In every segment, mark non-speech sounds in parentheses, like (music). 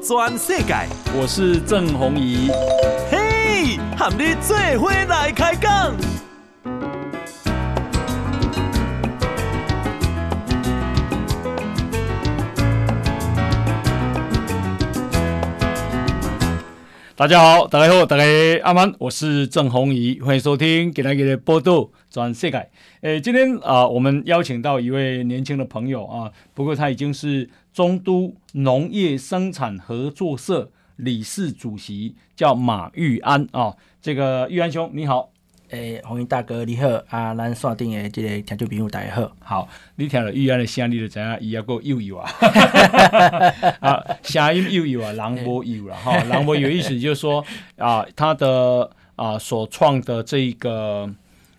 转世界，我是郑宏仪。嘿，和你做伙来开讲。大家好，大家好，大家阿曼，我是郑宏仪，欢迎收听今天的报道全世界。诶，今天啊、我们邀请到一位年轻的朋友啊，不过他已经是中都农业生产合作社理事主席，叫马玉安啊。这个玉安兄，你好。诶，宏仪大哥你好，啊，咱线顶的这个听众朋友大家好。好，你听了玉安的声，你就知影伊抑个幼幼啊。(laughs) 啊，声音幼幼啊，人无幼了哈，人无有意思就是说啊，他的啊所创的这个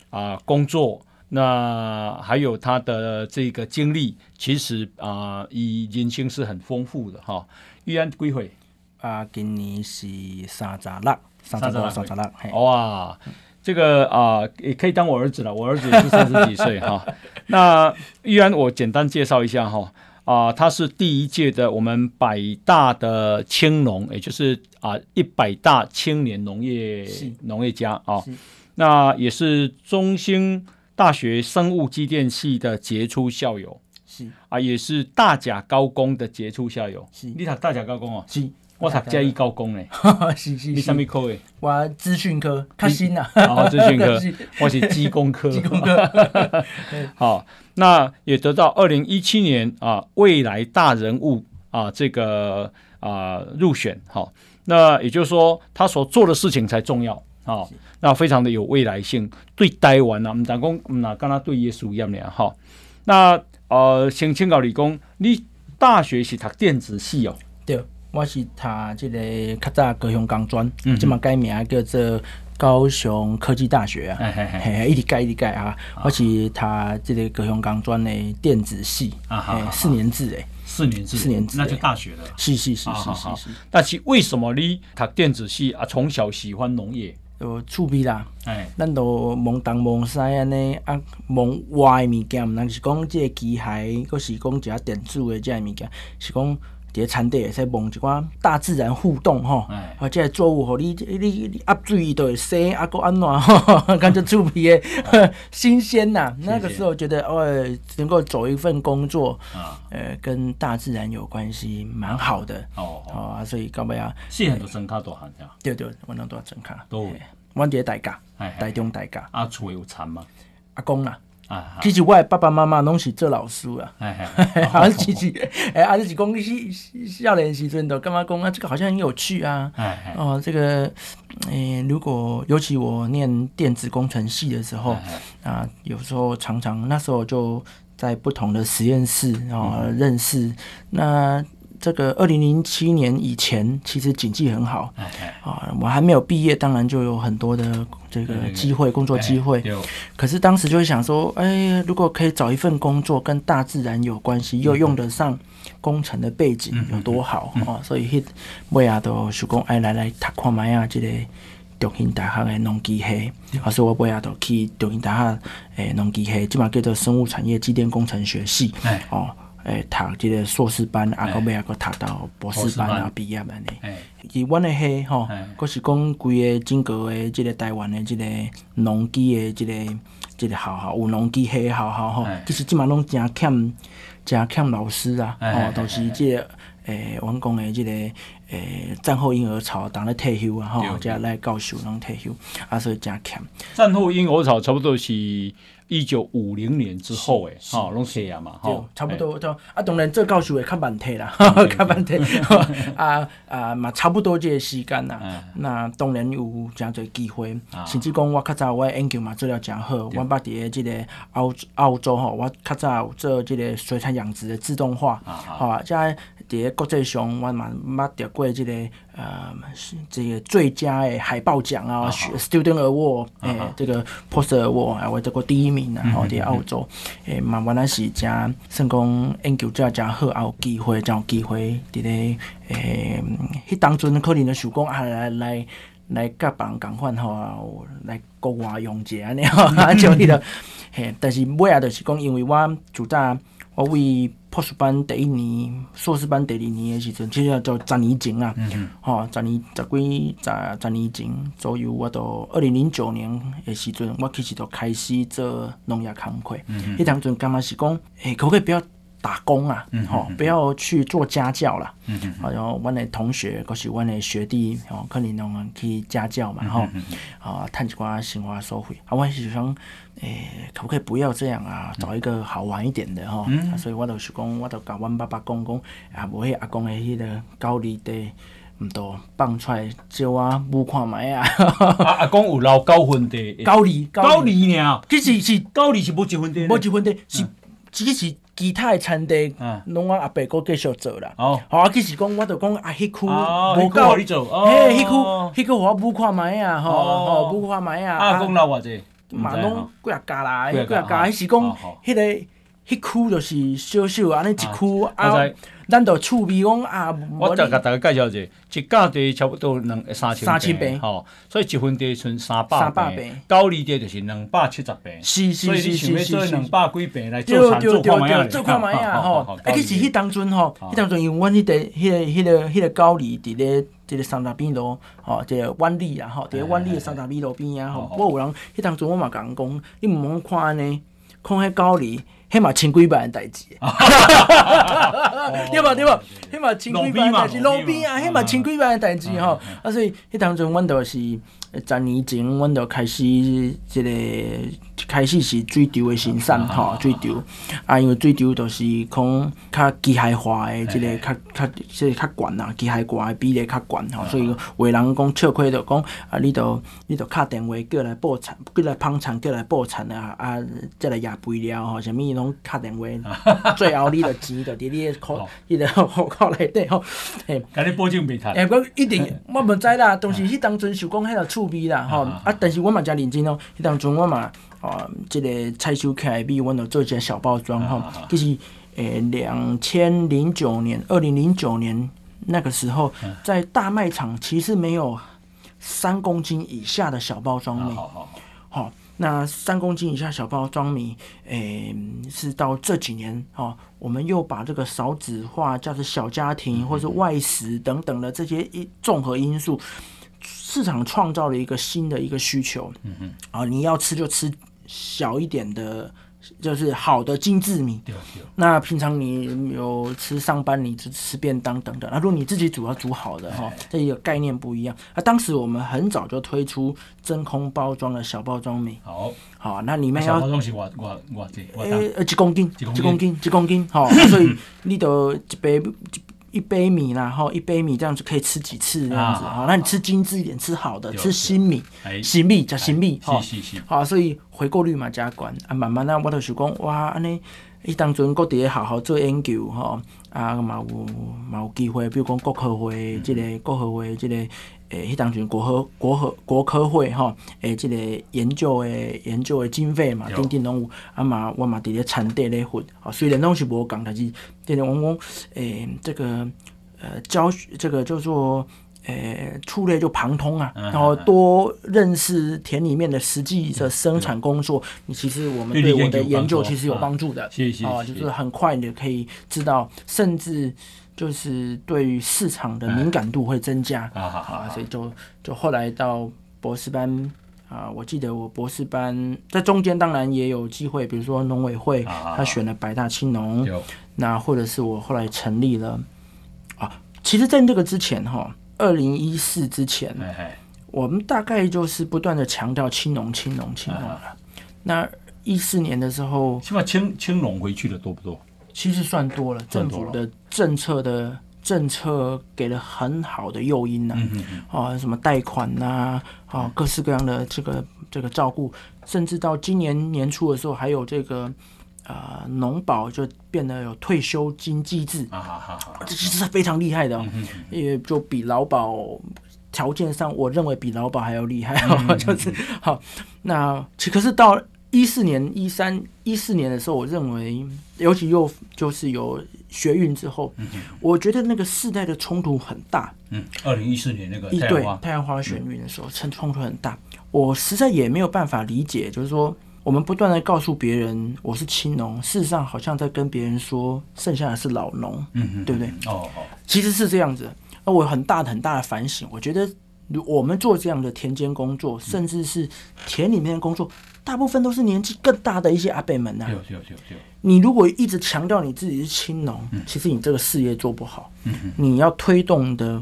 啊工作。那还有他的这个经历，其实啊，以人生是很丰富的哈。玉安几岁？啊，今年是三十六，三十六，三十六。哇，这个啊，也可以当我儿子了。我儿子也是三十几岁哈。(laughs) 那玉安，我简单介绍一下哈。啊，他是第一届的我们百大的青农，也就是啊一百大青年农业农业家啊。那也是中兴。大学生物机电系的杰出校友是啊，也是大甲高工的杰出校友。是，你读大甲高工哦？是，我读嘉义高工嘞。(laughs) 是是，你什么科诶？我资讯科，较新呐。好，资讯科，(laughs) 我是机工科。机工科。(laughs) 好，那也得到二零一七年啊未来大人物啊这个啊入选。好，那也就是说他所做的事情才重要。好。那非常的有未来性，对台湾啊，唔但讲唔那跟他对耶稣一样的哈。那呃，先请教你讲，你大学是读电子系哦？对，我是读这个较早高雄工专，嗯，这么改名叫做高雄科技大学啊，嘿嘿嘿，一直改一直改啊。我是读这个高雄工专的电子系啊，四年制诶，四年制，四年制，那就大学了。是是是是是是。但是为什么你读电子系啊？从小喜欢农业？就趣味啦，哎，咱都望东望西安尼啊，望外物件，毋通是讲即个机械，阁是讲一下电子的，即个物件，是讲伫个田地会使望一寡大自然互动吼，或者作物，互你你你压水伊都会生，啊，阁安怎吼，(laughs) 感觉趣味诶，新鲜呐。那个时候觉得哦，能够走一份工作，呃，跟大自然有关系，蛮好的。哦哦，所以到尾啊，细汉都生卡大汉呀。对对，我那都生卡。都。阮伫个大家，台中大家。阿厝有田吗？阿公啦。啊，其实我的爸爸妈妈拢是做老师啊。哎哎，(laughs) 啊，其实，哎，啊，就是讲你少年时阵都干嘛讲啊？这个好像很有趣啊。哎哦，这个，诶，如果尤其我念电子工程系的时候，啊，有时候常常那时候就在不同的实验室啊认识那。这个二零零七年以前，其实经济很好啊。我还没有毕业，当然就有很多的这个机会，工作机会。可是当时就会想说，哎，如果可以找一份工作跟大自然有关系，又用得上工程的背景，有多好啊！所以，尾啊都想讲，哎，来来读看觅啊，这个中兴大学的农机系，啊，所以我尾仔都去中兴大学诶农机系，即嘛叫做生物产业机电工程学系，哦。诶，读即个硕士班，啊，到尾啊，搁读到博士班啊，毕业安尼。伊阮的系吼，搁是讲规个整个诶即个台湾诶即个农机诶即个即个学校，有农机系学校吼，其实即满拢诚欠诚欠老师啊，吼，都是即个诶，阮讲诶即个诶战后婴儿潮，当咧退休啊，吼，才来教授拢退休，啊，所以诚欠。战后婴儿潮差不多是。一九五零年之后，诶，吼，拢这样嘛，吼，差不多都啊，当然做教授会较慢退啦，(laughs) 较慢退，(laughs) 啊啊嘛，差不多这个时间啦。那当然有诚侪机会，甚至讲我较早我研究嘛做了诚好，我捌伫个即个澳澳洲吼，我较早有做即个水产养殖的自动化，哈，即个伫个国际上我嘛捌得过即个呃，这个最佳诶海报奖啊，Student Award，诶，这个 Poster Award，啊，我得过第一名啊。然后在澳洲，诶，嘛原来是真算讲研究者真好，也有机会，真有机会伫咧，诶，迄当阵可能就想讲啊，来来来甲别人共款吼，来国外用者安尼吼，啊，就迄个，嘿，但是尾啊就是讲，因为我主早我为博士班第一年、硕士班第二年的时阵，其实就十年前啊，吼、嗯，十年十几十十年前左右，我到二零零九年的时阵，我其实就开始做农业工课。迄当阵感觉是讲，诶、欸，可不可以不要打工啊？吼、嗯，不要去做家教啦。嗯嗯。然后阮的同学，或是阮的学弟，吼，可能拢去家教嘛，吼，啊，趁一寡生活所费。啊，我是想。诶、欸，可不可以不要这样啊？找一个好玩一点的哈、嗯啊。所以我就是讲，我就甲阮爸爸讲讲，啊，无迄阿公的迄个高丽地，毋多放出来叫我母看卖啊。阿公有留九分地，高丽高丽尔，其实是高丽是无一分的，无一分的是，只、嗯、是其他的产地，拢我阿伯哥继续做啦。哦，好啊，其实讲我就讲啊，迄区无够嘿，迄区迄区我母看卖啊，吼吼，母看卖啊。阿公老偌济？嘛拢几啊家啦，几啊家，迄是讲迄个迄区就是小小安尼一区啊，咱着趣味讲啊。我再甲大家介绍者，一价地差不多两三千三千平，吼，所以一分地剩三百平，高丽地就是两百七十平。是是是是是，两百几平来做田做看觅做看觅啊，(laughs) 吼。啊，其实迄当阵吼，迄当阵因为阮迄个迄个迄个迄个高丽伫咧。这个三大边路，吼，即个湾里啊，吼，这个湾里的三大边路边啊，吼，我有人，迄当阵我嘛共讲，你毋通看安尼，看迄高丽，迄嘛千几万的代志，(laughs) (laughs) 对无？对无？迄嘛千几万的代志，路边啊，迄嘛千几万的代志吼，啊，所以迄当阵阮著是。十年前，阮就开始即个开始是水稻的生产吼，水稻啊，因为水稻就是讲较机械化的，即个较较即个较悬啦，机械化的比例较悬吼，所以有的人讲笑亏就讲啊，你着你着敲电话叫来报产，叫来捧场，叫来报产啊，啊，再来压肥料吼，啥物拢敲电话，(laughs) 最后你着钱着伫你的口，伊个户口内底吼，嘿，甲你保证袂趁。诶，我一定我毋知啦，当时迄当阵想讲迄个趣。味啦，吼啊！但是我嘛诚认真哦。迄当阵我嘛，啊，即个采收起来比，我着做一个小包装吼。其实，诶，两千零九年，二零零九年那个时候，在大卖场其实没有三公斤以下的小包装米。好，那三公斤以下小包装米，诶，是到这几年哦，我们又把这个少子化，叫做小家庭或是外食等等的这些一综合因素。市场创造了一个新的一个需求，嗯嗯，啊，你要吃就吃小一点的，就是好的精致米。对对。那平常你有吃上班，你吃吃便当等等。那如果你自己煮，要煮好的哈，这一个概念不一样。那当时我们很早就推出真空包装的小包装米。好，好，那里面要。小包装是我我我这。呃呃，几公斤？一公斤？一公斤？哈，(laughs) 所以你都一杯。一杯米啦，吼，一杯米这样子可以吃几次这样子，啊，那你吃精致一点，吃好的，吃新米，新米加新米，好，好，所以回购率嘛加悬啊，慢慢啊，我就是讲哇，安尼，伊当阵各地好好做研究，吼，啊，嘛有嘛有机会，比如讲国科会，即个国科会，即个。诶，迄当阵国科国科国科会吼，诶，即个研究诶研究诶经费嘛，顶顶拢有，啊嘛，我嘛伫咧产地咧混，吼，虽然拢是无共，但是，即个往往，诶，这个呃教学，这个叫做诶触类就旁通啊，然后多认识田里面的实际的生产工作，你其实我们对我的研究其实有帮助的，啊，就是很快的可以知道，甚至。就是对于市场的敏感度会增加啊，所以就就后来到博士班啊，我记得我博士班在中间当然也有机会，比如说农委会他选了百大青农，那或者是我后来成立了啊，其实在这个之前哈，二零一四之前，我们大概就是不断的强调青农青农青农了。那一四年的时候，起码青青农回去的多不多？其实算多了，政府的政策的政策给了很好的诱因呐、啊，嗯嗯。啊，什么贷款呐、啊，啊，各式各样的这个这个照顾，甚至到今年年初的时候，还有这个啊，农保就变得有退休金机制，啊这其实是非常厉害的、也就比劳保条件上，我认为比劳保还要厉害，嗯、(laughs) 就是好，那其可是到。一四年、一三、一四年的时候，我认为，尤其又就是有学运之后，嗯、我觉得那个世代的冲突很大。嗯，二零一四年那个对太阳花学运的时候，冲冲突很大。嗯、我实在也没有办法理解，就是说，我们不断的告诉别人我是青农，事实上好像在跟别人说剩下的是老农，嗯嗯，对不对？哦哦，其实是这样子。那我有很大很大的反省，我觉得我们做这样的田间工作，甚至是田里面的工作，大部分都是年纪更大的一些阿伯们呐、啊。你如果一直强调你自己是青农，其实你这个事业做不好。你要推动的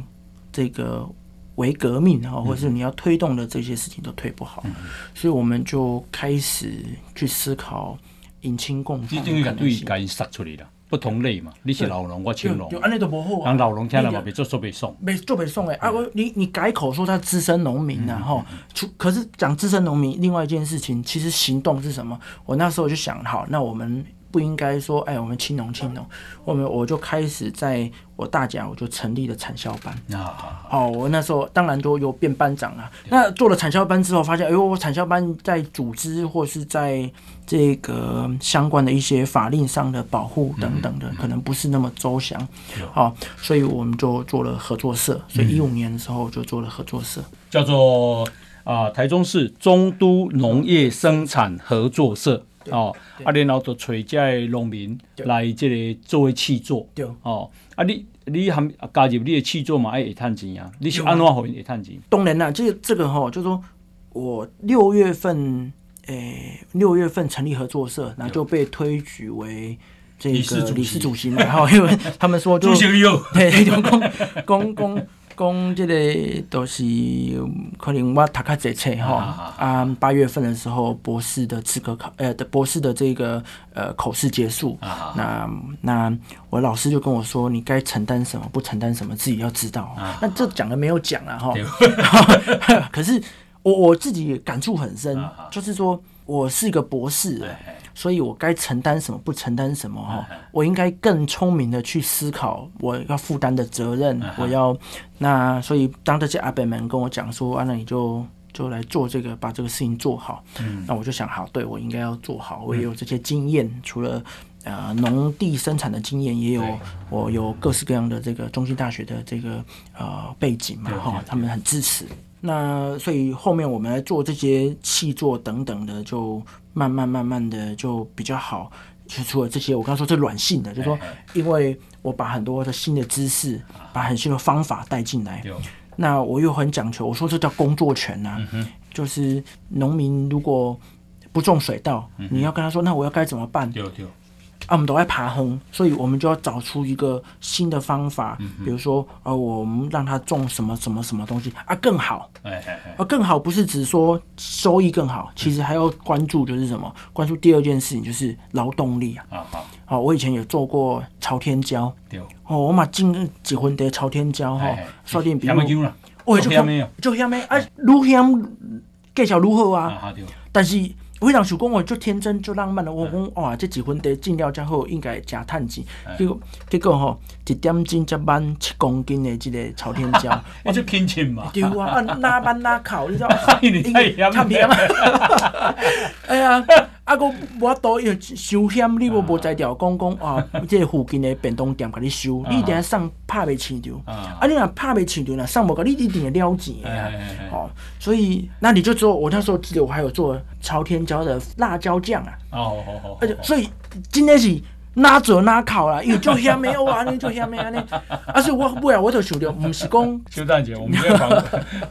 这个。为革命哈，或者是你要推动的这些事情都推不好，嗯、所以我们就开始去思考引青共创。这等于对该杀出来了，不同类嘛。你是老农，我青农，就安尼都无好啊。让老农听了嘛，别做做别送，别做别送哎。啊，我你你改口说他资深农民然后出可是讲资深农民，另外一件事情，其实行动是什么？我那时候就想，好，那我们。不应该说，哎，我们青农青农，我们我就开始在我大甲，我就成立了产销班。啊，哦，我那时候当然都有变班长了。那做了产销班之后，发现，哎呦，我产销班在组织或是在这个相关的一些法令上的保护等等的，可能不是那么周详。好，所以我们就做了合作社。所以一五年的时候就做了合作社，叫做啊台中市中都农业生产合作社。哦，啊，然后就找这些农民来这个作为契作。对，哦，啊，你你含加入你的契作嘛，爱会赚钱啊？你是安怎会会赚钱？当然啦，这个这个哈，就是说我六月份，诶、欸，六月份成立合作社，然后就被推举为这个理事主席，然后因为他们说就对，公公公。讲这个都是可能我读较侪册哈啊，八月份的时候博士的资格考呃的博士的这个呃口试结束，啊、那那我老师就跟我说，你该承担什么，不承担什么，自己要知道。啊、那这讲了没有讲啊哈，(laughs) 可是我我自己感触很深，啊、就是说我是一个博士。所以我该承担什么，不承担什么哈？我应该更聪明的去思考我要负担的责任。我要那，所以当这些阿伯们跟我讲说啊，那你就就来做这个，把这个事情做好。嗯那我就想，好，对我应该要做好。我也有这些经验，除了呃农地生产的经验，也有我有各式各样的这个中心大学的这个呃背景嘛哈，他们很支持。那所以后面我们来做这些契作等等的就。慢慢慢慢的就比较好，就除了这些，我刚刚说这软性的，就是说，因为我把很多的新的知识，把很新的方法带进来，那我又很讲求，我说这叫工作权呐、啊，就是农民如果不种水稻，你要跟他说，那我要该怎么办？啊，我们都在爬亨，所以我们就要找出一个新的方法，嗯、比如说，呃，我们让他种什么什么什么东西啊更好，哎哎哎，啊更好不是只说收益更好，其实还要关注就是什么？关注第二件事情就是劳动力啊。啊好，好，我以前有做过朝天椒，对哦，我嘛种几分地朝天椒哈，刷点比如，我，就香没就香没啊，愈香介绍愈好啊，啊但是。非常想讲，我就天真就浪漫的。我讲哇，这几分地进了之后应该加趁钱。结果结果吼，一点金一万七公斤的这个朝天椒，我就拼钱嘛。(laughs) 对啊，哪班哪考，你知道吗？(laughs) 太 (laughs) 甜了。哎呀，啊个我都要收险，你无无在调讲讲啊，(laughs) 这个附近的便当店给你收，你一定要上拍袂市场。啊，你若拍袂市场，若上无个，你一定会了钱的。哦，所以那你就做，我那时候记得我还有做朝天椒。的辣椒酱啊，哦哦哦，而且所以今天是哪做哪考啦，因为就香没有啊，你就香没啊，你，而且我不要，我就想着不是讲邱大姐，我们现在访问，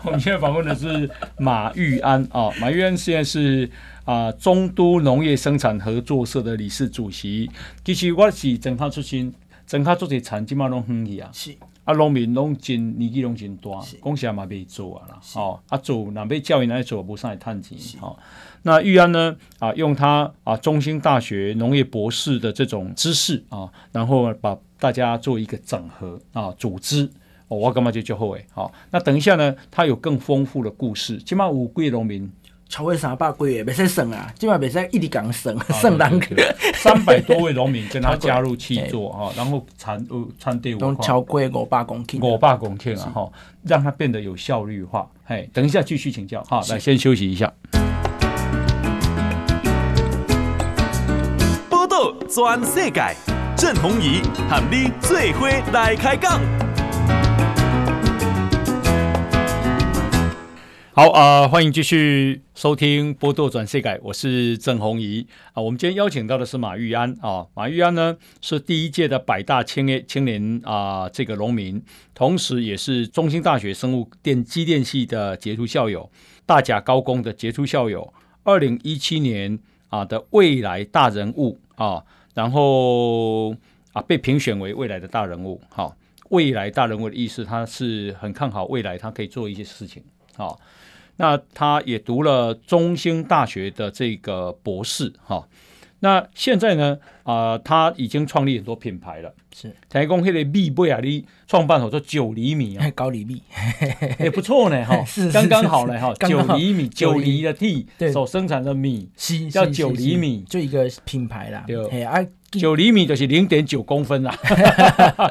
我们现在访问的是马玉安啊，马玉安现在是啊中都农业生产合作社的理事主席。其实我是从他出身，从他做这产基本拢远去啊，是啊，农民拢真年纪拢真大，讲起来嘛袂做啊啦，哦，啊做若要教因来做，无啥会趁钱，哦。那玉安呢？啊，用他啊中兴大学农业博士的这种知识啊，然后把大家做一个整合啊，组织。哦，我干嘛就就后悔。好，那等一下呢，他有更丰富的故事。起码五贵农民超过三百贵的，别使省啊！起码别使一直讲省，省两个。(laughs) 三百多位农民跟他加入契作啊，然后产呃产地文超过五百公顷，五百公顷啊哈，让它变得有效率化。嘿，等一下继续请教。哈，来先休息一下。全世界，郑弘仪喊你最伙来开讲。好啊、呃，欢迎继续收听《波多转世改》，我是郑弘仪啊。我们今天邀请到的是马玉安啊，马玉安呢是第一届的百大青年青年啊这个农民，同时也是中兴大学生物电机电系的杰出校友，大甲高工的杰出校友，二零一七年啊的未来大人物啊，然后啊被评选为未来的大人物。好、未来大人物的意思，他是很看好未来，他可以做一些事情。好、啊。那他也读了中兴大学的这个博士，哈。那现在呢，啊、呃，他已经创立很多品牌了。是，台工那个米贝亚的创办者做九厘米啊，(laughs) 高厘米，(laughs) 也不错呢，哈，(laughs) 是刚刚好呢，哈，九厘米，九厘的地对。所生产的米叫九厘米，就一个品牌啦。对，啊，九厘米就是零点九公分啦，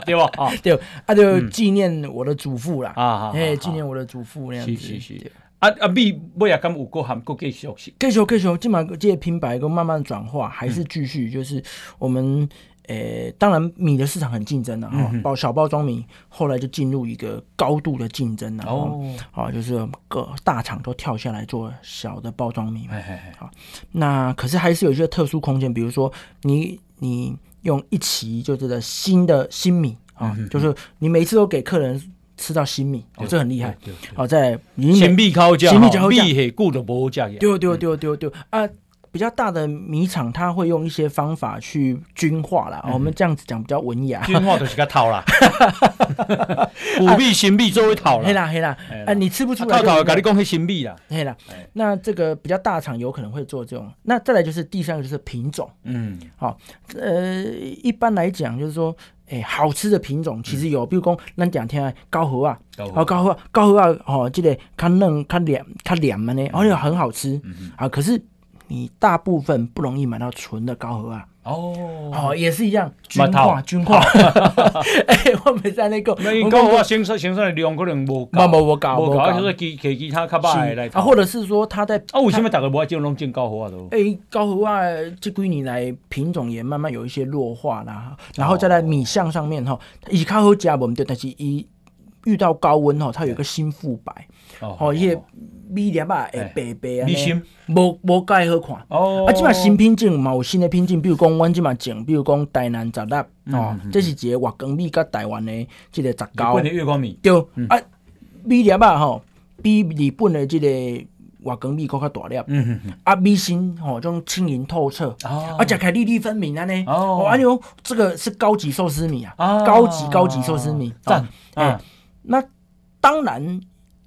对吧？啊，对，啊，就纪念我的祖父啦，啊，哎，纪念我的祖父那样子。啊啊！米尾也敢有个含个继续继续继续，今嘛这些品牌都慢慢转化，还是继续就是我们诶、呃，当然米的市场很竞争的哈，包小包装米后来就进入一个高度的竞争了哦，好，就是各大厂都跳下来做小的包装米，好，那可是还是有一些特殊空间，比如说你你用一期就是的新的新米啊，就是你每次都给客人。吃到新米哦，这很厉害。好，在新米高价，新米高价，米很固的不价。对对对对对啊！比较大的米厂，它会用一些方法去均化啦。我们这样子讲比较文雅。均化就是个套啦，(laughs) 古币新米作为套啦。黑啦黑啦，啊，你吃不出来。套套，跟你讲黑新米啦。黑啦，那这个比较大厂有可能会做这种。那再来就是第三个就是品种。嗯，好，呃，一般来讲就是说。哎，好吃的品种其实有，比如讲，咱讲听高河啊，哦，高河高河啊，哦，这个它嫩、它凉、它凉的呢，而且很好吃啊。可是你大部分不容易买到纯的高河啊。哦，哦，也是一样，均化均化。(laughs) (laughs) 哎，我没在那个，那高和啊，生产生产的量可能无高，无无高，无高，就是其其其他较歹来。啊，或者是说他在啊，为什么大家不爱种拢种高和啊？都哎，高和啊，这几年来品种也慢慢有一些弱化啦。然后再来米相上面哈，以较好加我们对，但是一遇到高温哈，它有个新复白哦，一些。米粒啊，会白白啊，无无介好看。哦，啊，即嘛新品种嘛有新的品种，比如讲，阮即嘛种，比如讲台南十粒哦，这是一个月光米甲台湾的即个杂交。日本的月光米。对，啊，米粒啊吼，比日本的即个月光米搁较大粒。嗯嗯啊，米心吼，种轻盈透彻。哦。啊，食起来粒粒分明安尼。哦。啊，哟，这个是高级寿司米啊。高级高级寿司米。赞。哎，那当然。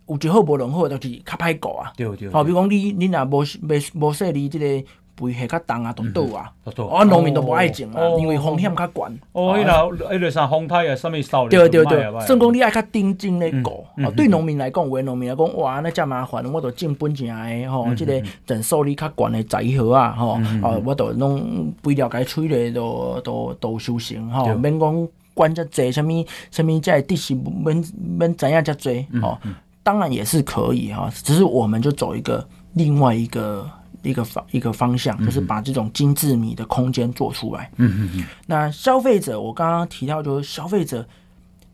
有一好无两好，就是较歹顾啊。对对。好，比如讲你你若无无无说你即个肥下较重啊，都倒啊。啊，农民都无爱种啊，因为风险较悬。哦，迄个迄个啥风台啊，啥物扫。对对对。算讲你爱较定静咧顾。哦，对农民来讲，有诶农民来讲，哇，那遮麻烦，我着种本钱诶吼，即个承受力较悬诶栽禾啊，吼，哦，我着拢肥料该吹咧，都都都收成吼，免讲管遮济，啥物啥物遮的是免免知影遮济吼。当然也是可以哈，只是我们就走一个另外一个一个方一个方向，就是把这种精致米的空间做出来。嗯嗯嗯。那消费者，我刚刚提到，就是消费者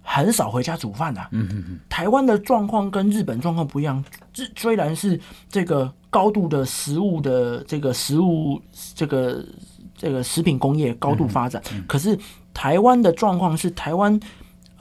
很少回家煮饭的。嗯嗯嗯。台湾的状况跟日本状况不一样，这虽然是这个高度的食物的这个食物这个这个食品工业高度发展，可是台湾的状况是台湾。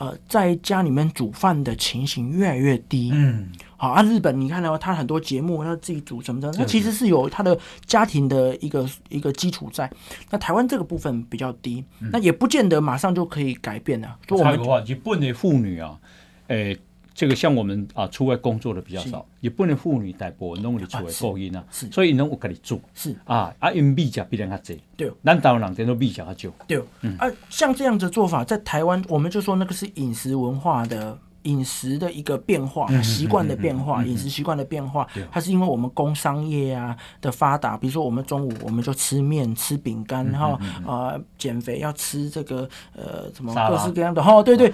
呃，在家里面煮饭的情形越来越低。嗯，好啊，日本你看到他很多节目，他自己煮什么的，那其实是有他的家庭的一个一个基础在。那台湾这个部分比较低，嗯、那也不见得马上就可以改变了。就我们日本的妇女啊，诶、欸。这个像我们啊，出外工作的比较少，也不能妇女带波弄你出来过音啊，所以能我跟你做。是。啊，啊因米价比人家济，对，南岛人点都米价较少，对，嗯。啊，像这样子做法，在台湾我们就说那个是饮食文化的饮食的一个变化，习惯的变化，饮食习惯的变化，它是因为我们工商业啊的发达，比如说我们中午我们就吃面吃饼干，然后啊减肥要吃这个呃什么各式各样的哈，对对。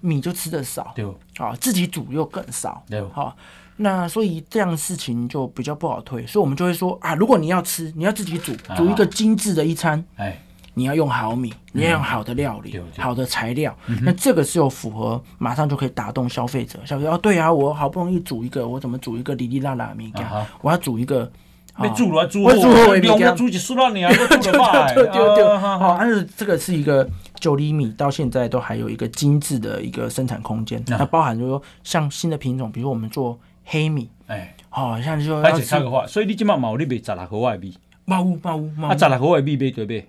米就吃的少，对，啊，自己煮又更少，对，好，那所以这样事情就比较不好推，所以我们就会说啊，如果你要吃，你要自己煮，煮一个精致的一餐，哎，你要用好米，你要用好的料理，好的材料，那这个是有符合，马上就可以打动消费者。消费者哦，对啊，我好不容易煮一个，我怎么煮一个哩哩啦啦米羹？我要煮一个，没煮了煮，我煮我米羹，煮几十万年都煮得 (laughs) 坏。对对对，好，但是这个是一个九厘米，到现在都还有一个精致的一个生产空间。那包含就是说，像新的品种，比如说我们做黑米，哎，好像就说，而且差个话，所以你今麦毛你卖十六块米，毛毛毛，啊，十六块米卖对不对？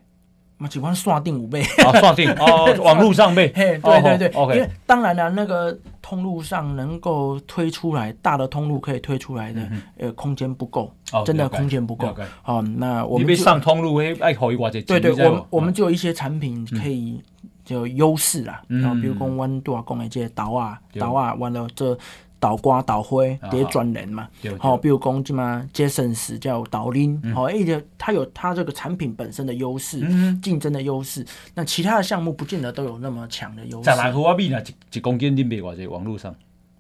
嘛，喜欢刷定五倍，刷定哦，(laughs) 网络上倍，嘿，对对对，OK。因为当然了，那个通路上能够推出来大的通路可以推出来的，呃，空间不够，真的空间不够。好，那我们上通路会爱好一寡对对，我我们就有一些产品可以就优势啦，然后比如讲温度啊，讲一些岛啊，岛啊，完了这。豆瓜、豆花这些专人嘛，好，比如讲什么杰森斯叫豆奶，好，而且它有它这个产品本身的优势，竞争的优势。那其他的项目不见得都有那么强的优势。十来号米呢？一一公斤你卖偌济？网络上？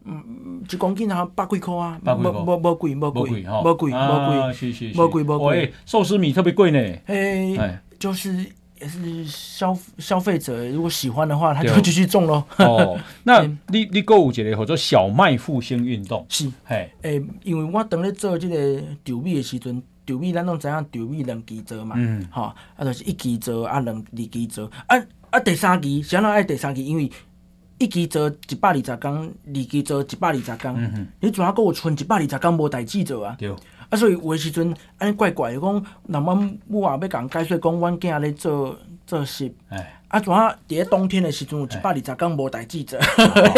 嗯，一公斤啊，百几块啊，百几块，无无无贵，无贵，无贵，无贵，是是是，无贵无贵。寿司米特别贵呢。哎，就是。也是消消费者如果喜欢的话，他就继续种喽。哦，(laughs) 那你你购物节的或者小麦复兴运动是，嘿，诶，因为我当咧做这个稻米的时阵，稻米咱拢知影稻米两期做嘛，嗯，哈，啊，就是一期做啊，两二期做，啊啊，第三期谁人爱第三期？因为一期做一百二十工，二期做一百二十工，嗯哼，你主要还有剩一百二十工无代志做啊。对。啊，所以有诶时阵安尼怪怪诶，讲那阮母啊要共解说，讲阮囝咧做做事，哎，啊，怎啊？伫咧冬天诶时阵有一百二十天无代志做。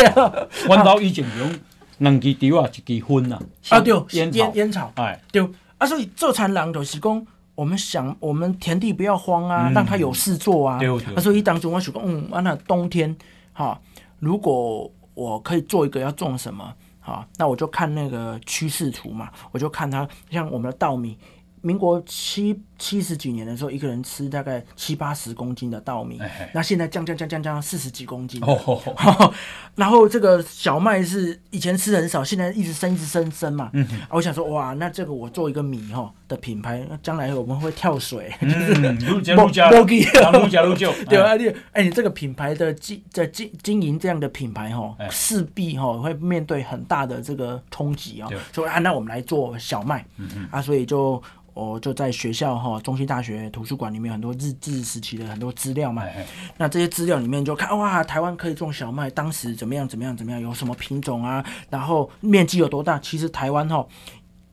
(laughs) 阮兜以前用两支稻啊，一支薰啊。啊，对，烟烟烟草，哎，对。啊，所以做田人就是讲，我们想，我们田地不要荒啊，让他有事做啊。啊，所以当中我想讲，嗯，啊，那冬天，哈，如果我可以做一个，要种什么？啊，那我就看那个趋势图嘛，我就看它，像我们的稻米，民国七七十几年的时候，一个人吃大概七八十公斤的稻米，那现在降降降降降四十几公斤。哦哦哦、(laughs) 然后这个小麦是以前吃很少，现在一直升一直升升嘛。嗯啊，我想说哇，那这个我做一个米哈的品牌，将来我们会跳水。(laughs) 嗯，陆家陆家陆家陆家对啊，你哎，你这个品牌的经在经经营这样的品牌哈，势必哈会面对很大的这个冲击啊。所以啊，那我们来做小麦。嗯嗯，啊，所以就。我就在学校哈，中兴大学图书馆里面很多日治时期的很多资料嘛。嘿嘿，那这些资料里面就看哇，台湾可以种小麦，当时怎么样怎么样怎么样，有什么品种啊？然后面积有多大？其实台湾哈，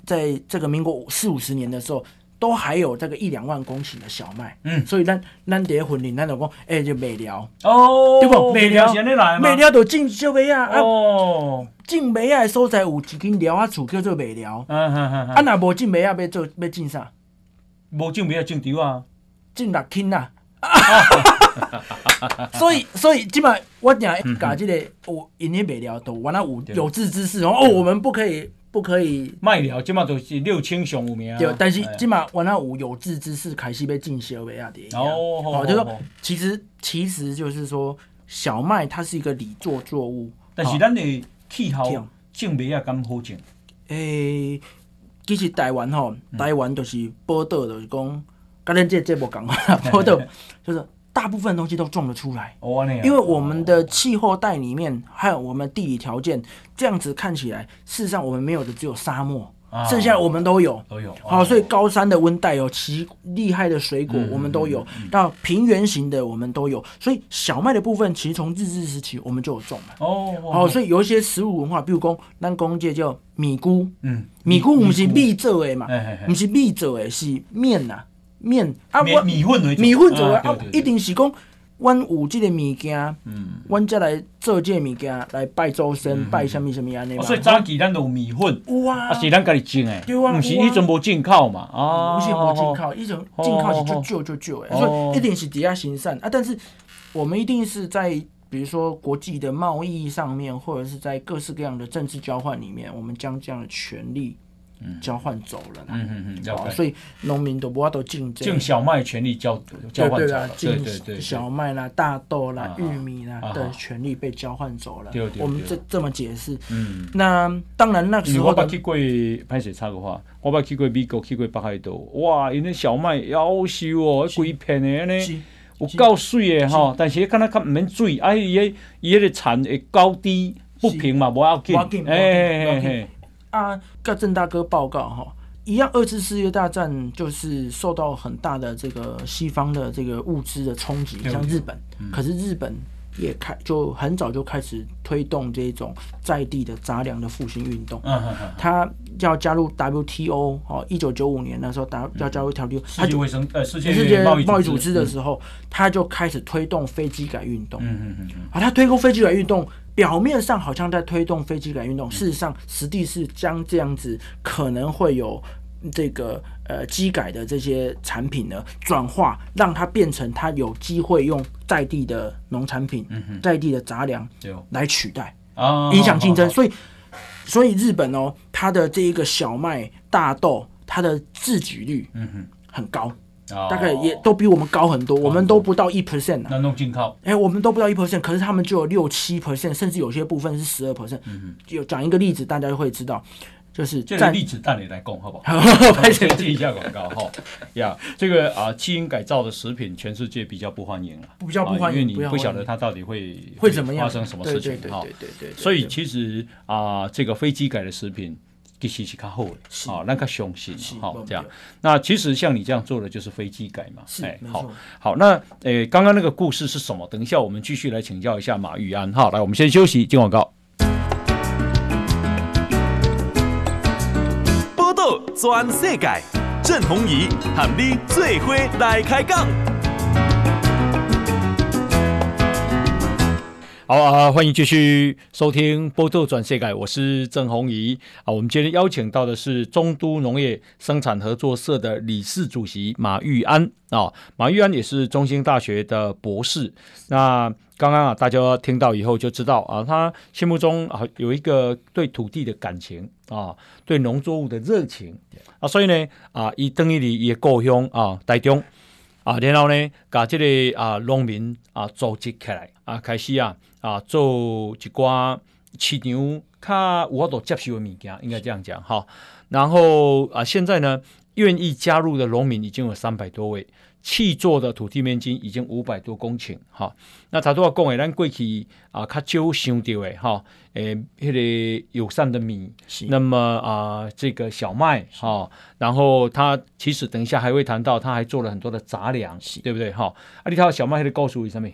在这个民国四五十年的时候。都还有这个一两万公顷的小麦，嗯，所以咱咱在婚礼，咱就讲，哎，就麦寮，哦，对不？麦寮，麦寮就种小麦啊，哦，种麦啊的所在有一间寮啊厝叫做麦寮，嗯嗯嗯，啊，那无种麦啊，要做要种啥？无种麦啊，种稻啊，种六斤啊，(laughs) 所以所以基本上我讲搞这个，有因为未了都完了有有志之士哦，我们不可以。不可以卖了，即马都是六千上有名。对，但是即马我那有有志之士开始被进小麦啊的。哦，好，就说其实其实就是说小麦它是一个里作作物，但是咱的气候种麦啊敢好种？诶，其实台湾吼，台湾就是宝岛，就是讲，跟咱这这无共啊，(laughs) 宝岛就是。大部分东西都种得出来，因为我们的气候带里面还有我们地理条件，这样子看起来，事实上我们没有的只有沙漠，剩下我们都有，都有。好，所以高山的温带有其厉害的水果，我们都有。到平原型的我们都有，所以小麦的部分其实从日治时期我们就有种了。哦，好，所以有一些食物文化，比如讲咱公界叫米菇，嗯，米菇不是米做的嘛，不是米做的，是面呐。面啊，我米混米混做的啊，一定是讲，阮有即个物件，嗯，阮再来做这个物件来拜祖先，拜什么什么安尼嘛。所以早期咱都有米粉，有啊，是咱家己种诶，对啊，毋是以前无进口嘛，啊，毋是无进口，以前进口是就旧就旧诶，所以一定是底下行善啊。但是我们一定是在比如说国际的贸易上面，或者是在各式各样的政治交换里面，我们将这样的权利。交换走了，嗯嗯嗯，所以农民都不要都竞争，种小麦权利交交换走了，对对对，小麦啦、大豆啦、玉米啦的权利被交换走了。我们这这么解释，嗯，那当然那时候。我去过，拍水差个话，我捌去过美国，去过北海道，哇，因为小麦夭寿哦，规片的呢。有够水的吼，但是看它较唔免水，啊伊个伊个产会高低不平嘛，无要紧。哎哎啊，跟郑大哥报告哈，一样，二次世界大战就是受到很大的这个西方的这个物资的冲击，像日本，可是日本。也开就很早就开始推动这种在地的杂粮的复兴运动。嗯嗯嗯。他要加入 WTO 哦，一九九五年那时候，打要加入 WTO，世界卫生呃世界贸易组织的时候，他就开始推动飞机改运动。嗯嗯嗯。啊，他推动飞机改运动，表面上好像在推动非机改运动，事实上实际是将这样子可能会有。这个呃机改的这些产品呢，转化让它变成它有机会用在地的农产品、嗯、哼。在地的杂粮来取代，哦、影响竞争。哦、所以，所以日本哦，它的这一个小麦、大豆，它的自给率嗯哼。很高，大概也都比我们高很多。哦、我们都不到一 percent 那弄进口，哎，我们都不到一 percent，可是他们就有六七 percent，甚至有些部分是十二 percent。有讲一个例子，大家就会知道。就是这个例子，带你来供好不好？(laughs) 拍先接一下广告哈。(laughs) 呀，这个啊，基因改造的食品，全世界比较不欢迎了，比较不欢迎，因为你不晓得它到底会会怎么样，发生什么事情哈。对对对对。所以其实啊，这个非基改的食品其实是较好的，啊，那个相信哈这样。那其实像你这样做的就是飞机改嘛。哎，好，好，那诶，刚刚那个故事是什么？等一下我们继续来请教一下马玉安哈。来，我们先休息，进广告。全世界，郑弘仪喊你最伙来开讲。好啊，欢迎继续收听《报道全世界》，我是郑弘仪啊。我们今天邀请到的是中都农业生产合作社的理事主席马玉安啊。马玉安也是中兴大学的博士。那刚刚啊，大家听到以后就知道啊，他心目中啊有一个对土地的感情啊，对农作物的热情啊，所以呢啊，伊等于伊的故乡啊台中啊，然后呢，把这个啊农民啊组织起来啊，开始啊啊做一寡市场较有法度接受的物件，应该这样讲哈。然后啊，现在呢，愿意加入的农民已经有三百多位。契作的土地面积已经五百多公顷，哈。那他都要讲诶，咱过去啊，较少想到诶，哈，诶，迄个友善的米，那么啊，这个小麦，哈，是然后他其实等一下还会谈到，他还做了很多的杂粮，对不对，哈？啊，你睇小麦，还得告诉我什么？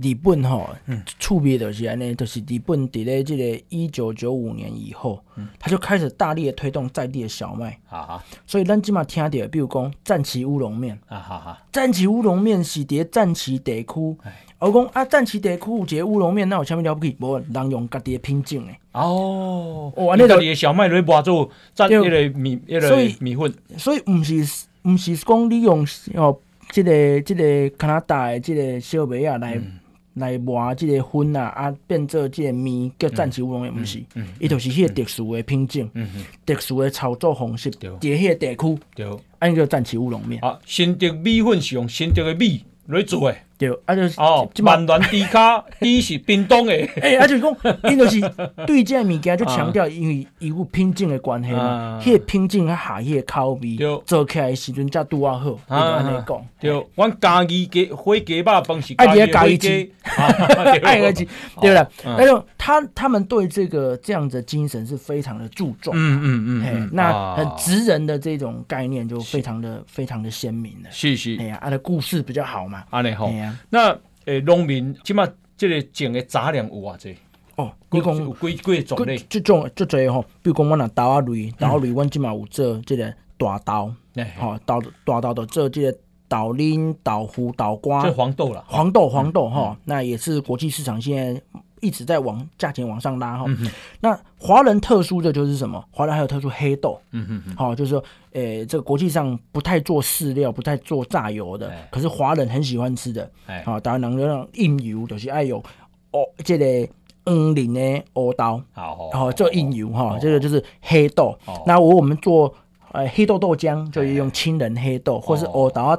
日本吼，触别的是安尼，就是日本伫咧即个一九九五年以后，嗯、他就开始大力的推动在地的小麦。哈哈，所以咱即嘛听到，比如讲战旗乌龙面，哈哈，战旗乌龙面是伫战旗地区。我讲啊，战旗地区有一个乌龙面，那有啥物了不起？无人用家己的品种诶。哦，哦，你家己的小麦来磨做赞迄个米，迄个米粉。所以毋是毋是讲你用哦，即个即个加拿大的即个小麦啊来。来磨即个粉啊，啊变做即个面叫战旗乌龙面，毋是，伊、就是迄个特殊的品种，特殊的操作方式，伫迄个地区，对，按叫战旗乌龙面。啊，新竹米粉是用新竹的米来做的。对，啊就是哦，万峦低卡，(laughs) 伊是冰冻的。哎，啊就是讲，(laughs) 因就是对这物件就强调，因为伊有品种的关系嘛，迄个品种啊下迄个口味，做起来时阵才拄啊好。就安尼讲，对，阮家己鸡火鸡肉饭是家己家己鸡，(laughs) 爱个鸡，对了，那种他他们对这个这样的精神是非常的注重，嗯嗯嗯，那很直人的这种概念就非常的非常的鲜明了。是是，哎呀，他的故事比较好嘛，安尼好。那诶，农民起码这个种的杂粮有偌济哦，你讲有几几个种类？即种这侪吼，比如讲我若豆啊类，豆仔类，阮即嘛有做这个大豆，吼豆大豆的做这个豆奶、豆腐、豆干，这黄豆啦，黄豆黄豆哈，那也是国际市场现在。一直在往价钱往上拉哈，嗯、那华人特殊的就是什么？华人还有特殊黑豆，嗯哼哼，好、哦，就是说，诶、欸，这个国际上不太做饲料、不太做榨油的，欸、可是华人很喜欢吃的，好、欸，当然能让印油就是爱有哦，这个黄磷的欧刀，好，好，做印油哈，这个就是黑豆。哦、那我我们做呃黑豆豆浆，就是用青仁黑豆，欸、或是黑豆茶，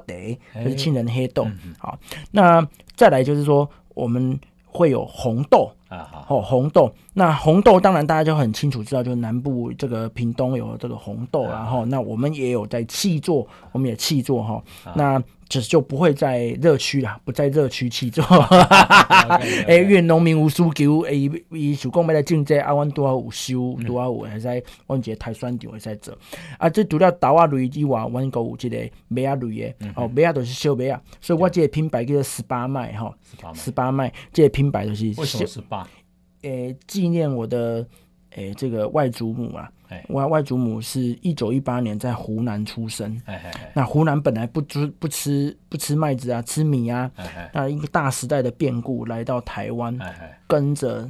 就是青仁黑豆。欸、好，那再来就是说我们。会有红豆啊，好，红豆，那红豆当然大家就很清楚知道，就是南部这个屏东有这个红豆，然后那我们也有在气作，我们也气作哈，那只就不会在热区啦，不在热区气作。(laughs) 哎，愿农民无输球，哎，伊想讲要来种这啊，阮拄好有收，拄好有还在，阮一个台酸场会在做。啊，这除了豆啊类以外，阮阁有这个麦啊类的，哦，麦啊都是小麦啊，所以我这个品牌叫做十八麦哈，十八麦，这个品牌就是为什么十八？诶，纪念我的诶这个外祖母啊，我外祖母是一九一八年在湖南出生。那湖南本来不吃不吃不吃麦子啊，吃米啊。那一个大时代的变故来到台湾，跟着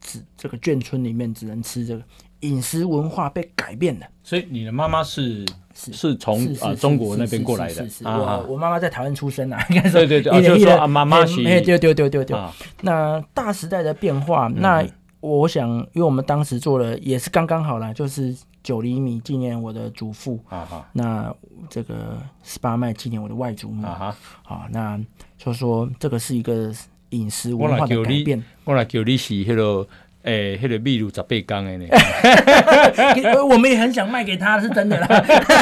只这个眷村里面只能吃这个饮食文化被改变了。所以你的妈妈是是是从啊中国那边过来的。我我妈妈在台湾出生啊，应该说对对对，就是说啊妈妈是。哎，对对对对对。那大时代的变化，那我想，因为我们当时做了也是刚刚好啦，就是九厘米纪念我的祖父。啊那这个十八麦纪念我的外祖母。啊好，那就说这个是一个饮食文化的改变。我来叫你是那个。诶，迄、那个秘鲁十八缸的呢？(laughs) 我们也很想卖给他，是真的啦。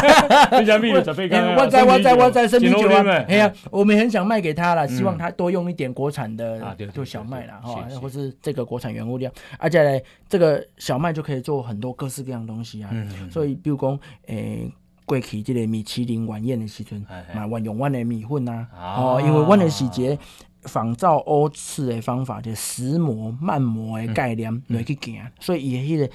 (laughs) 人家秘鲁十八缸，(laughs) 我在我在我在生啤酒啊！哎呀，我们很想卖给他了，希望他多用一点国产的，做小麦啦，哈，或是这个国产原物料。而且呢，这个小麦就可以做很多各式各样的东西啊。所以，比如讲，诶，过去这个米其林晚宴的时阵，嘛，万用万的米粉啊，哦，因为万的时节。仿照欧式的方法，就石磨慢磨的概念来去行，所以伊迄个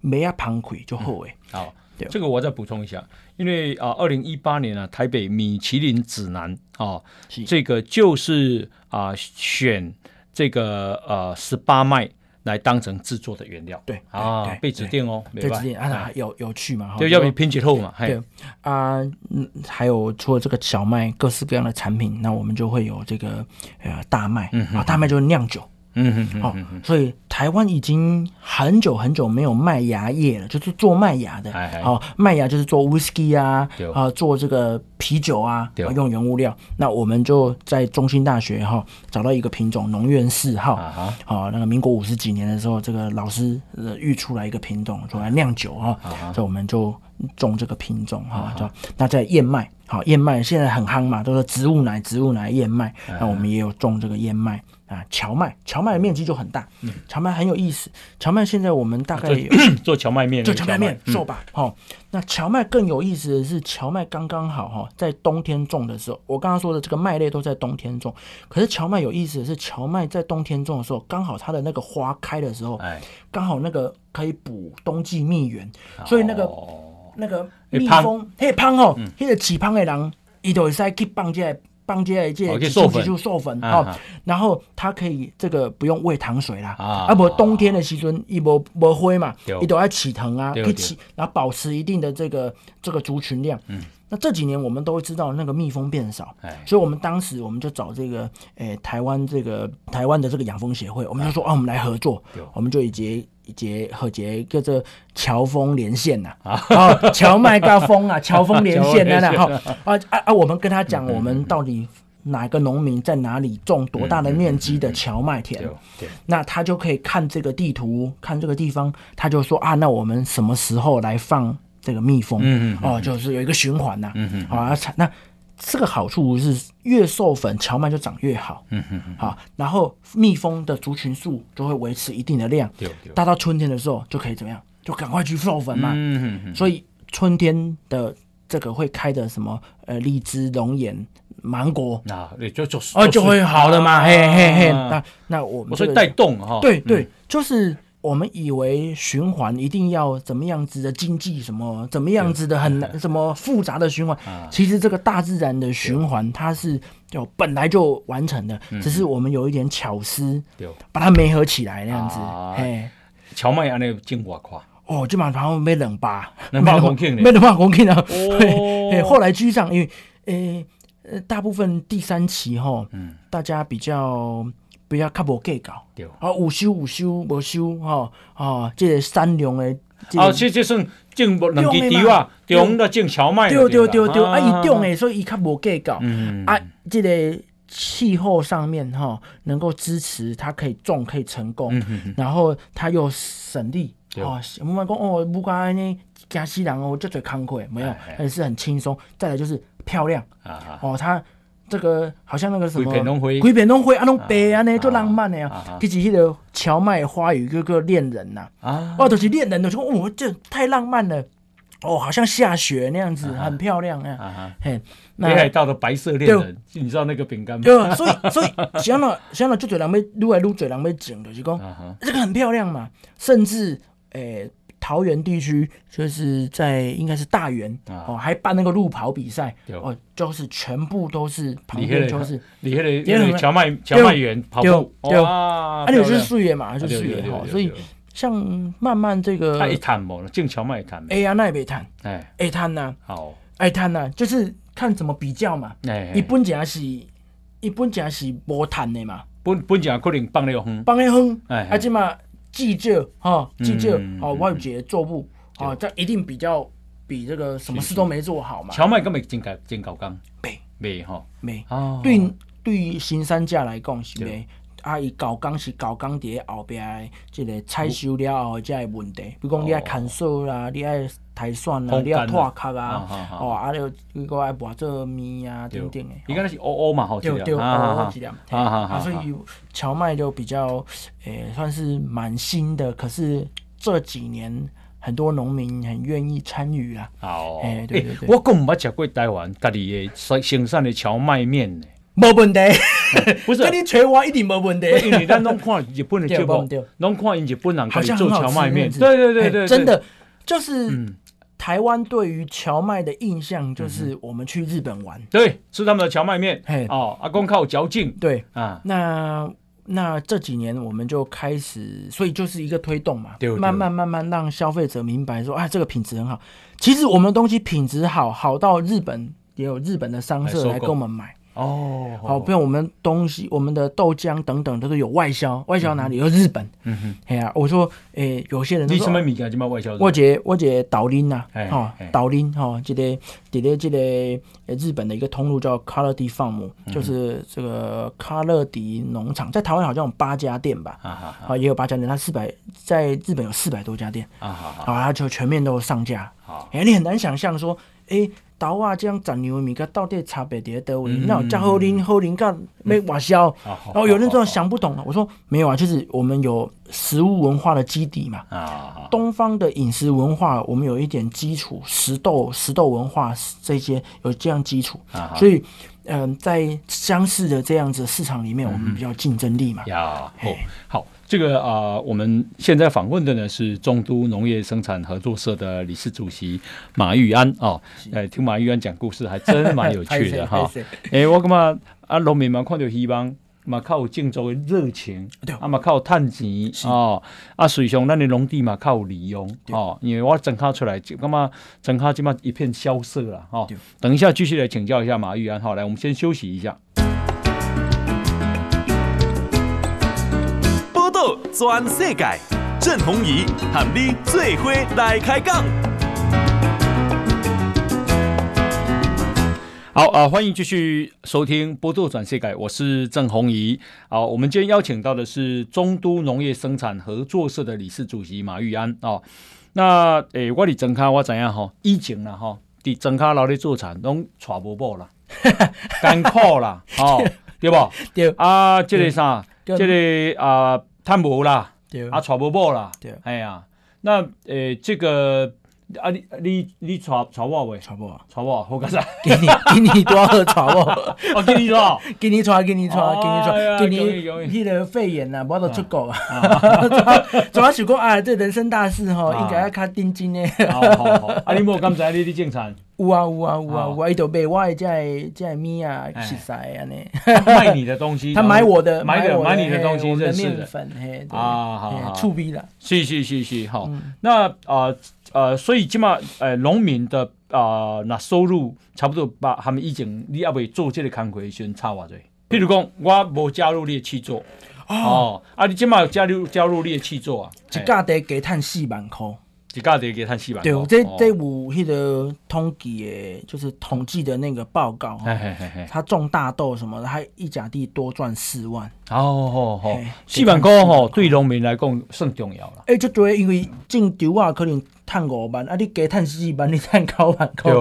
没啊崩溃就好诶。好，这个我再补充一下，因为啊，二零一八年啊，台北米其林指南啊，这个就是啊选这个呃十八麦。来当成制作的原料，对啊，被指定哦，被指定啊，有有趣嘛？对要比拼接后嘛，对啊，嗯，还有除了这个小麦，各式各样的产品，那我们就会有这个呃大麦，啊，大麦就是酿酒。嗯嗯好，所以台湾已经很久很久没有麦芽叶了，就是做麦芽的。好，麦芽就是做 whisky 啊，啊，做这个啤酒啊，用原物料。那我们就在中心大学哈找到一个品种，农院四号。好，那个民国五十几年的时候，这个老师育出来一个品种，出来酿酒哈。所以我们就种这个品种哈。就那在燕麦，好，燕麦现在很夯嘛，都是植物奶、植物奶燕麦。那我们也有种这个燕麦。啊，荞麦，荞麦的面积就很大。嗯，荞麦很有意思。荞麦现在我们大概有做荞麦面，做荞麦面做吧。好，那荞麦更有意思的是，荞麦刚刚好哈，在冬天种的时候，我刚刚说的这个麦类都在冬天种。可是荞麦有意思的是，荞麦在冬天种的时候，刚好它的那个花开的时候，哎，刚好那个可以补冬季蜜源，所以那个那个蜜蜂，嘿，胖哦，那个起胖的人，伊就会使去放这个。帮这这收粉。就授粉啊，然后它可以这个不用喂糖水啦，啊。不冬天的时阵一波波灰嘛，一都要起藤啊，一起然后保持一定的这个这个族群量。嗯。那这几年我们都会知道那个蜜蜂变少，所以我们当时我们就找这个诶台湾这个台湾的这个养蜂协会，我们就说啊我们来合作，我们就以结。结和节叫做侨蜂连线呐，(laughs) 啊，蕎麦加蜂啊，(laughs) 侨蜂连线呐，然后啊啊啊，我们跟他讲，我们到底哪个农民在哪里种多大的面积的荞麦田，那他就可以看这个地图，看这个地方，他就说啊，那我们什么时候来放这个蜜蜂？嗯嗯，哦，就是有一个循环呐，嗯嗯，好啊，那。这个好处是越授粉，荞麦就长越好。嗯哼哼，好，然后蜜蜂的族群数就会维持一定的量。对对。大到春天的时候就可以怎么样？就赶快去授粉嘛。嗯哼哼。所以春天的这个会开的什么呃荔枝、龙眼、芒果，那就就哦就会好的嘛。嘿嘿嘿。那那我们所以带动哈。对对，就是。我们以为循环一定要怎么样子的经济，什么怎么样子的很难，什么复杂的循环，其实这个大自然的循环它是就本来就完成的，只是我们有一点巧思，把它媒合起来那样子。哎，荞麦安尼进化快哦，基本上没冷吧，没 (laughs) 冷公顷，没冷吧公顷啊。哦，(laughs) 后来居上，因为呃大部分第三期哈，嗯，大家比较。比较较无计较，对，啊，有收有收无收，吼，啊，这个善良的，哦，这这算种两支稻啊，种的种荞麦，对对对对，啊，伊种诶，所以伊较无计较，啊，即个气候上面哈，能够支持它可以种可以成功，然后它又省力。哦。我们讲哦，不管呢，加西兰哦，就最慷慨，没有，而且是很轻松。再来就是漂亮。啊。哦，它这个好像那个什么，鬼片拢灰啊，拢白啊呢，就浪漫的呀。其实那个荞麦花语哥哥恋人呐，啊，哦，就是恋人的，就说哦，这太浪漫了。哦，好像下雪那样子，很漂亮啊！嘿，北海道的白色恋人，你知道那个饼干吗？对，所以所以想到想到就嘴人要撸来撸嘴人要整的，就讲这个很漂亮嘛。甚至诶，桃园地区就是在应该是大园哦，还办那个路跑比赛哦，就是全部都是旁边就是你那个因为荞麦荞麦园跑步。哇，啊，你就是树叶嘛，就是树叶哈，所以。像慢慢这个，他一滩无，静桥卖一滩。哎呀，那也没滩，哎，爱滩呐，好，爱滩呐，就是看怎么比较嘛。哎，一般讲是，一般讲是无滩的嘛。本本讲可能放了远，放了远，哎，而且嘛，季节哈，记者哦，我有一个作物，啊，这一定比较比这个什么事都没做好嘛。荞麦根本真搞真搞刚，没。没哈没。哦，对对于新三价来讲是没。啊，伊搞工是搞工伫后壁诶，即个采收了后才会问题，比如讲你爱砍树啦，你爱抬蒜啦，你要拓壳啊，哦，啊，你如果爱磨做面啊，等等的。伊个是乌乌嘛，好质量，好质量。啊，所以荞麦就比较诶，算是蛮新的，可是这几年很多农民很愿意参与啊。哦，诶，对对对。我更毋捌食过台湾家己诶生生产诶荞麦面呢。没问题，不是，(laughs) 跟你吹我一定没问题。因为咱拢看日本的 (laughs) 节目，拢看日本人可以做荞麦面。对对对对，真的就是台湾对于荞麦的印象，就是我们去日本玩，对，吃他们的荞麦面。嘿，哦，阿公靠嚼劲。对啊，那那这几年我们就开始，所以就是一个推动嘛，慢慢慢慢让消费者明白说，啊，这个品质很好。其实我们的东西品质好，好到日本也有日本的商社来跟我们买。哦，好，比如我们东西，我们的豆浆等等都是有外销，外销哪里？有日本。嗯哼，哎呀，我说，诶，有些人说，你什么米就外销？我姐，我姐岛林呐，哈，岛林哈，这个，这个，这个，日本的一个通路叫卡乐迪放牧，就是这个卡乐迪农场，在台湾好像有八家店吧？啊，也有八家店，它四百，在日本有四百多家店。啊好，它就全面都上架。好，哎，你很难想象说，哎。豆啊，这样杂粮米个到底差别在哪位？那加好啉好啉干没瓦销，然后有人说想不懂了。我说没有啊，就是我们有食物文化的基底嘛。啊，东方的饮食文化，我们有一点基础，食豆食豆文化这些有这样基础。啊，所以嗯，在相似的这样子市场里面，我们比较竞争力嘛。呀，好。这个啊、呃，我们现在访问的呢是中都农业生产合作社的理事主席马玉安哦。哎，听马玉安讲故事还真蛮有趣的 (laughs) 哈。哎，我感觉啊，农民嘛看到希望，嘛靠有竞争的热情，啊嘛靠有趁钱哦。啊，实际上咱的农地嘛靠有利用哦。因为我整卡出来，就感觉整卡基本一片萧瑟了哈。等一下继续来请教一下马玉安。好，来我们先休息一下。全世界，郑弘仪喊你最伙来开讲。好啊，欢迎继续收听《波多转世界》，我是郑弘仪。好，我们今天邀请到的是中都农业生产合作社的理事主席马玉安哦。那诶，我的整卡我怎样哈？以前啦哈，的整卡劳力做产拢带无宝啦，(laughs) 艰苦啦，哦，对不？(laughs) 对啊，这个啥？这个啊。贪无啦，啊，娶无某啦，哎呀，那诶，这个啊，你你你娶娶我未？娶我，娶我，好干啥？给你给你多少娶我？我给你多，(laughs) 给你娶，给你娶，给你娶，给你迄个肺炎呐，无得出国啊。主要是讲啊，这人生大事吼，应该要较认真诶。好好好，啊，你莫刚才你啲正产。有啊有啊有啊，我伊就买我的这这米啊，食材安尼。卖你的东西，他买我的，买的买你的东西，认识的。粉嘿，啊好好，醋逼了。是是是是，好。那啊呃，所以起码呃，农民的啊那收入差不多把他们以前你阿未做这个工课先差偌济。譬如讲，我无加入你的去做哦，啊，你即马加入加入你的去做啊，一家得加赚四万块。一家得给他四万。对，这这有迄个统计的，就是统计的那个报告。嘿嘿嘿他种大豆什么的，他一甲地多赚四万。哦哦哦，四万块吼，对农民来讲算重要了。哎，就对，因为种稻啊，可能赚五万，啊，你加赚四万，你赚九万块，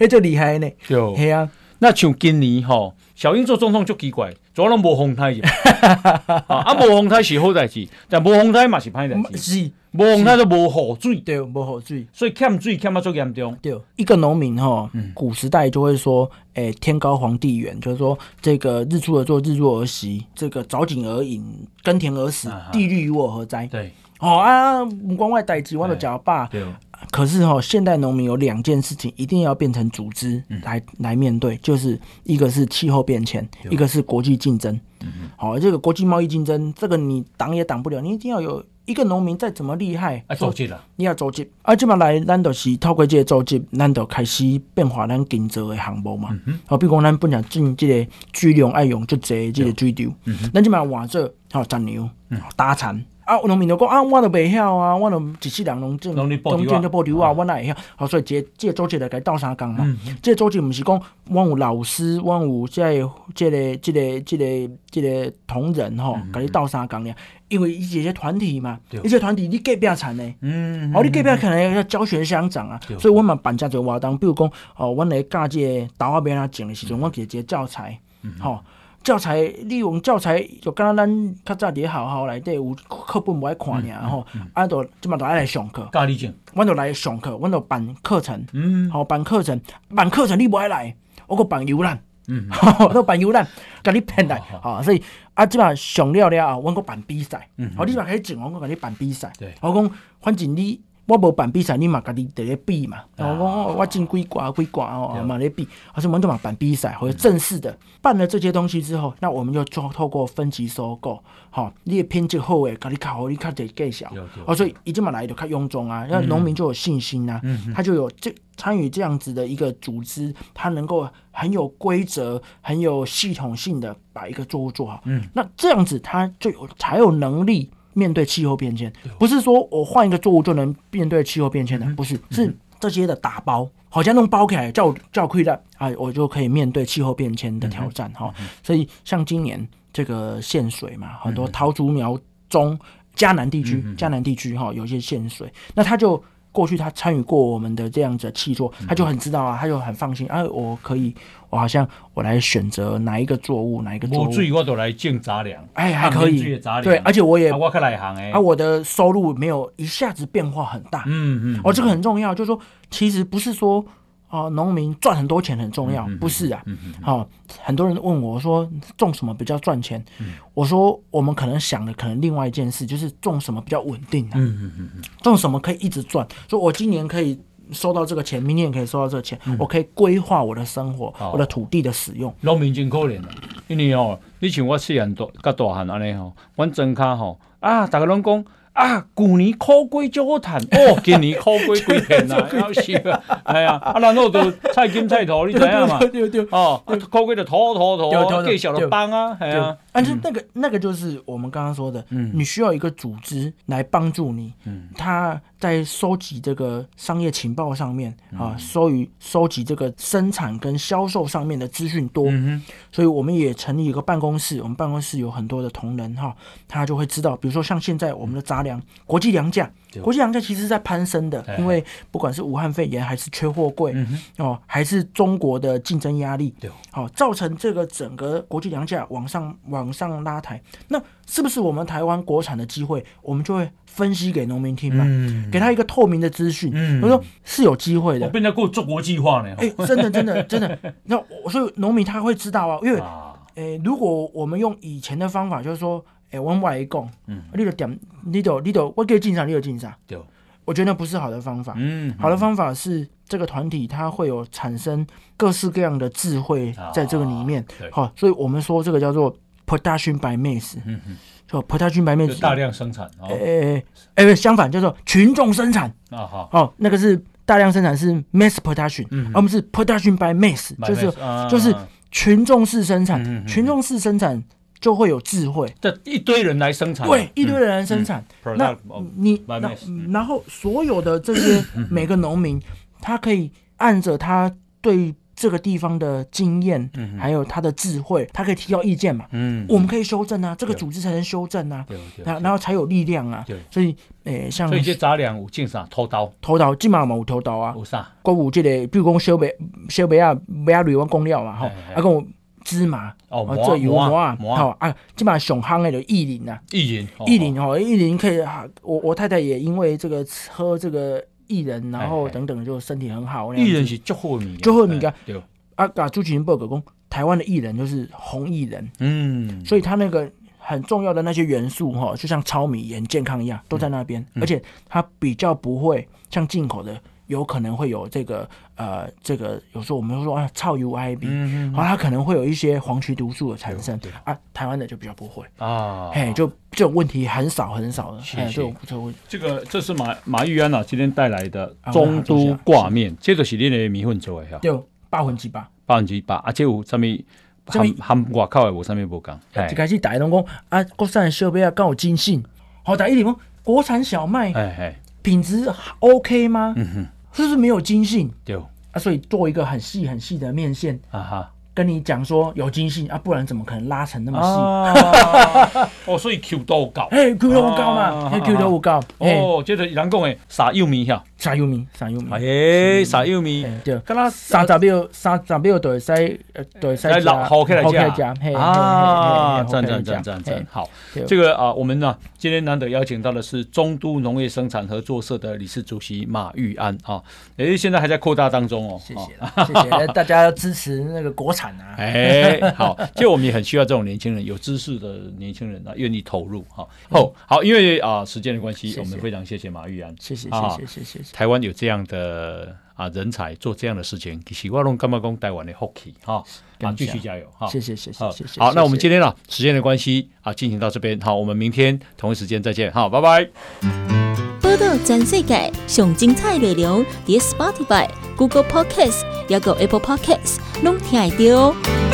哎，(laughs) 就厉害呢。对，系啊。那像今年吼，小英做总统就奇怪，做拢无风台 (laughs) 啊，无风台是好代志，但无风台嘛是歹代志。是，无风台就无雨水，对，无雨水，所以欠水欠啊最严重。对，一个农民吼，古时代就会说，诶、欸，天高皇帝远，就是说这个日出而作，日落而息，这个早景而饮，耕田而死，地利与我何哉？对，哦啊，不关外代志，我都讲爸。对。可是哈，现代农民有两件事情一定要变成组织来、嗯、来面对，就是一个是气候变迁，一个是国际竞争。好、嗯，这个国际贸易竞争，这个你挡也挡不了，你一定要有一个农民再怎么厉害，啊，组织了，你要组织。啊，这么来，咱就是透过这个组织，咱就开始变化咱经济的项目嘛。好、嗯哼，比如讲咱本来种这个猪粮爱用就这这个水稻，咱即嘛换做好杂牛打蚕。嗯啊，农民就讲啊，我都袂晓啊，我都一世人拢种，中间就保留啊，我哪会晓？好，所以这这个组织来甲伊斗相共嘛。这个组织毋是讲我有老师，我有这这个这个这个这个同仁吼，甲你斗相共俩。因为伊一些团体嘛，一些团体你隔壁产的，嗯，哦，你隔壁可能要教学相长啊，所以我嘛办这个活动，比如讲哦，阮来教这个豆啊边啊种的时阵，我给这个教材，吼。教材利用教材就敢若咱较早伫学校内底有课本无爱看尔吼，啊，就即嘛就爱来上课。教你种，阮就来上课，阮就办课程，嗯，吼办课程，办课程你无爱来，我阁办游览，嗯，(laughs) 我都办游览，甲你骗来，吼，所以啊，即嘛上了了后，阮阁办比赛，嗯，好，你嘛开始种，我阁甲你办比赛，对，我讲反正你。我无办比赛，你嘛家己伫咧比嘛。我我我进几挂几挂哦，嘛咧比。而且我们都嘛办比赛，或者正式的办了这些东西之后，那我们就做透过分级收购，好，你的品质好诶，家己较好，你较得介绍。哦，所以一进嘛来就较臃肿啊，那农民就有信心啊，他就有这参与这样子的一个组织，他能够很有规则、很有系统性的把一个作物做好。嗯，那这样子他就有才有能力。面对气候变迁，不是说我换一个作物就能面对气候变迁的，不是，是这些的打包，好像弄包起来叫叫亏的，哎，我就可以面对气候变迁的挑战哈。所以像今年这个限水嘛，很多桃竹苗中嘉南地区，嘉南地区哈有一些限水，那他就。过去他参与过我们的这样子的契作，他就很知道啊，他就很放心啊，我可以，我好像我来选择哪一个作物，哪一个作物，我我都来种杂粮，哎，还可以，对，而且我也我来行哎，啊，我的收入没有一下子变化很大，嗯嗯，哦，这个很重要，就是说，其实不是说。哦，农民赚很多钱很重要，不是啊？好、哦，很多人问我说种什么比较赚钱？嗯、我说我们可能想的可能另外一件事，就是种什么比较稳定啊？嗯嗯嗯，种什么可以一直赚？说我今年可以收到这个钱，明年也可以收到这个钱，嗯、我可以规划我的生活，哦、我的土地的使用。农民真可怜啊，因为哦，你像我细汉大甲大汉安尼吼，阮庄卡吼啊，大家拢讲。啊，旧年苦瓜就好谈 (laughs) 哦，今年苦瓜贵片啊，(laughs) 要死啊！系啊，啊然后就菜金菜头，你知影嘛？对对哦，苦瓜就土土土，给小的帮啊，系啊。但是那个那个就是我们刚刚说的，嗯，你需要一个组织来帮助你，嗯，他在收集这个商业情报上面啊，收于收集这个生产跟销售上面的资讯多，嗯所以我们也成立一个办公室，我们办公室有很多的同仁哈，他就会知道，比如说像现在我们的杂粮国际粮价，国际粮价其实是在攀升的，因为不管是武汉肺炎还是缺货柜哦，还是中国的竞争压力，对，好，造成这个整个国际粮价往上往上拉抬，那是不是我们台湾国产的机会？我们就会分析给农民听嘛，给他一个透明的资讯，我说是有机会的。我变得过做国际化呢？哎，真的真的 (laughs) 真的，那所以农民他会知道啊，因为哎，如果我们用以前的方法，就是说。哎，往外一讲，嗯，你就点，你就你就我给进啥，你就进啥。对，我觉得那不是好的方法。嗯，好的方法是这个团体它会有产生各式各样的智慧在这个里面。好，所以我们说这个叫做 production by mass。嗯嗯，就 production by mass，大量生产。哎哎哎，相反叫做群众生产。啊好，哦，那个是大量生产是 mass production，而不是 production by mass，就是就是群众式生产。群众式生产。就会有智慧。这一堆人来生产，对，一堆人来生产。那你那然后所有的这些每个农民，他可以按着他对。这个地方的经验，还有他的智慧，他可以提交意见嘛？嗯，我们可以修正啊，这个组织才能修正啊，然然后才有力量啊。对所以，诶，像所以这杂粮有进啥？偷刀，偷刀，起码嘛有偷刀啊。有啥？过有这个，比如讲小麦、小麦啊，麦啊，瑞王公料嘛，吼，啊，讲芝麻，哦，做油膜啊，好啊，起码上夯的就薏仁啊，薏仁，薏仁哦，薏仁可以。我我太太也因为这个喝这个。薏仁，然后等等，就身体很好。艺人是最好米，最好米噶。啊，噶朱启明报告讲，台湾的艺人就是红艺人，嗯，所以他那个很重要的那些元素哈，就像糙米盐健康一样，都在那边，而且它比较不会像进口的。有可能会有这个呃，这个有时候我们会说啊，超 UIB，然后它可能会有一些黄曲毒素的产生啊，台湾的就比较不会。啊，嘿，就这种问题很少很少的，哎，这种这种这个这是马马玉安啊今天带来的中都挂面，这个是你的米粉做的哈，对，百分之八，百分之八，而且有什么含含外口的有什么不讲，一开始大家拢讲啊，国产小麦啊刚有精信，好，大家一问国产小麦，哎哎，品质 OK 吗？嗯哼。是不是没有筋性？对啊，所以做一个很细很细的面线啊哈。跟你讲说有筋性啊，不然怎么可能拉成那么细？(laughs) 哦，所以 Q 度高，哎，Q 度高嘛，哎，Q 度高。哦，接着人讲诶，撒幼米哈，撒玉米，撒玉米，哎，撒玉米，对，跟他三十秒，三十秒对塞，对塞老好起来讲啊，赞赞赞赞赞，好，这个啊，我们呢今天难得邀请到的是中都农业生产合作社的理事主席马玉安啊，诶，现在还在扩大当中哦，谢谢，谢谢 (laughs) 大家要支持那个国产啊。哎，好，就我们也很需要这种年轻人，有知识的年轻人啊，愿意投入哈。哦，好，因为啊时间的关系，我们非常谢谢马玉安，谢谢谢谢谢谢。台湾有这样的啊人才做这样的事情，其实我拢感觉讲台湾的福气哈。啊，继续加油哈。谢谢谢谢谢谢。好，那我们今天呢时间的关系啊，进行到这边，好，我们明天同一时间再见，好，拜拜。报道全世界上精彩内容，点 Spotify、Google Podcasts。还有 Apple Podcasts，拢听得到。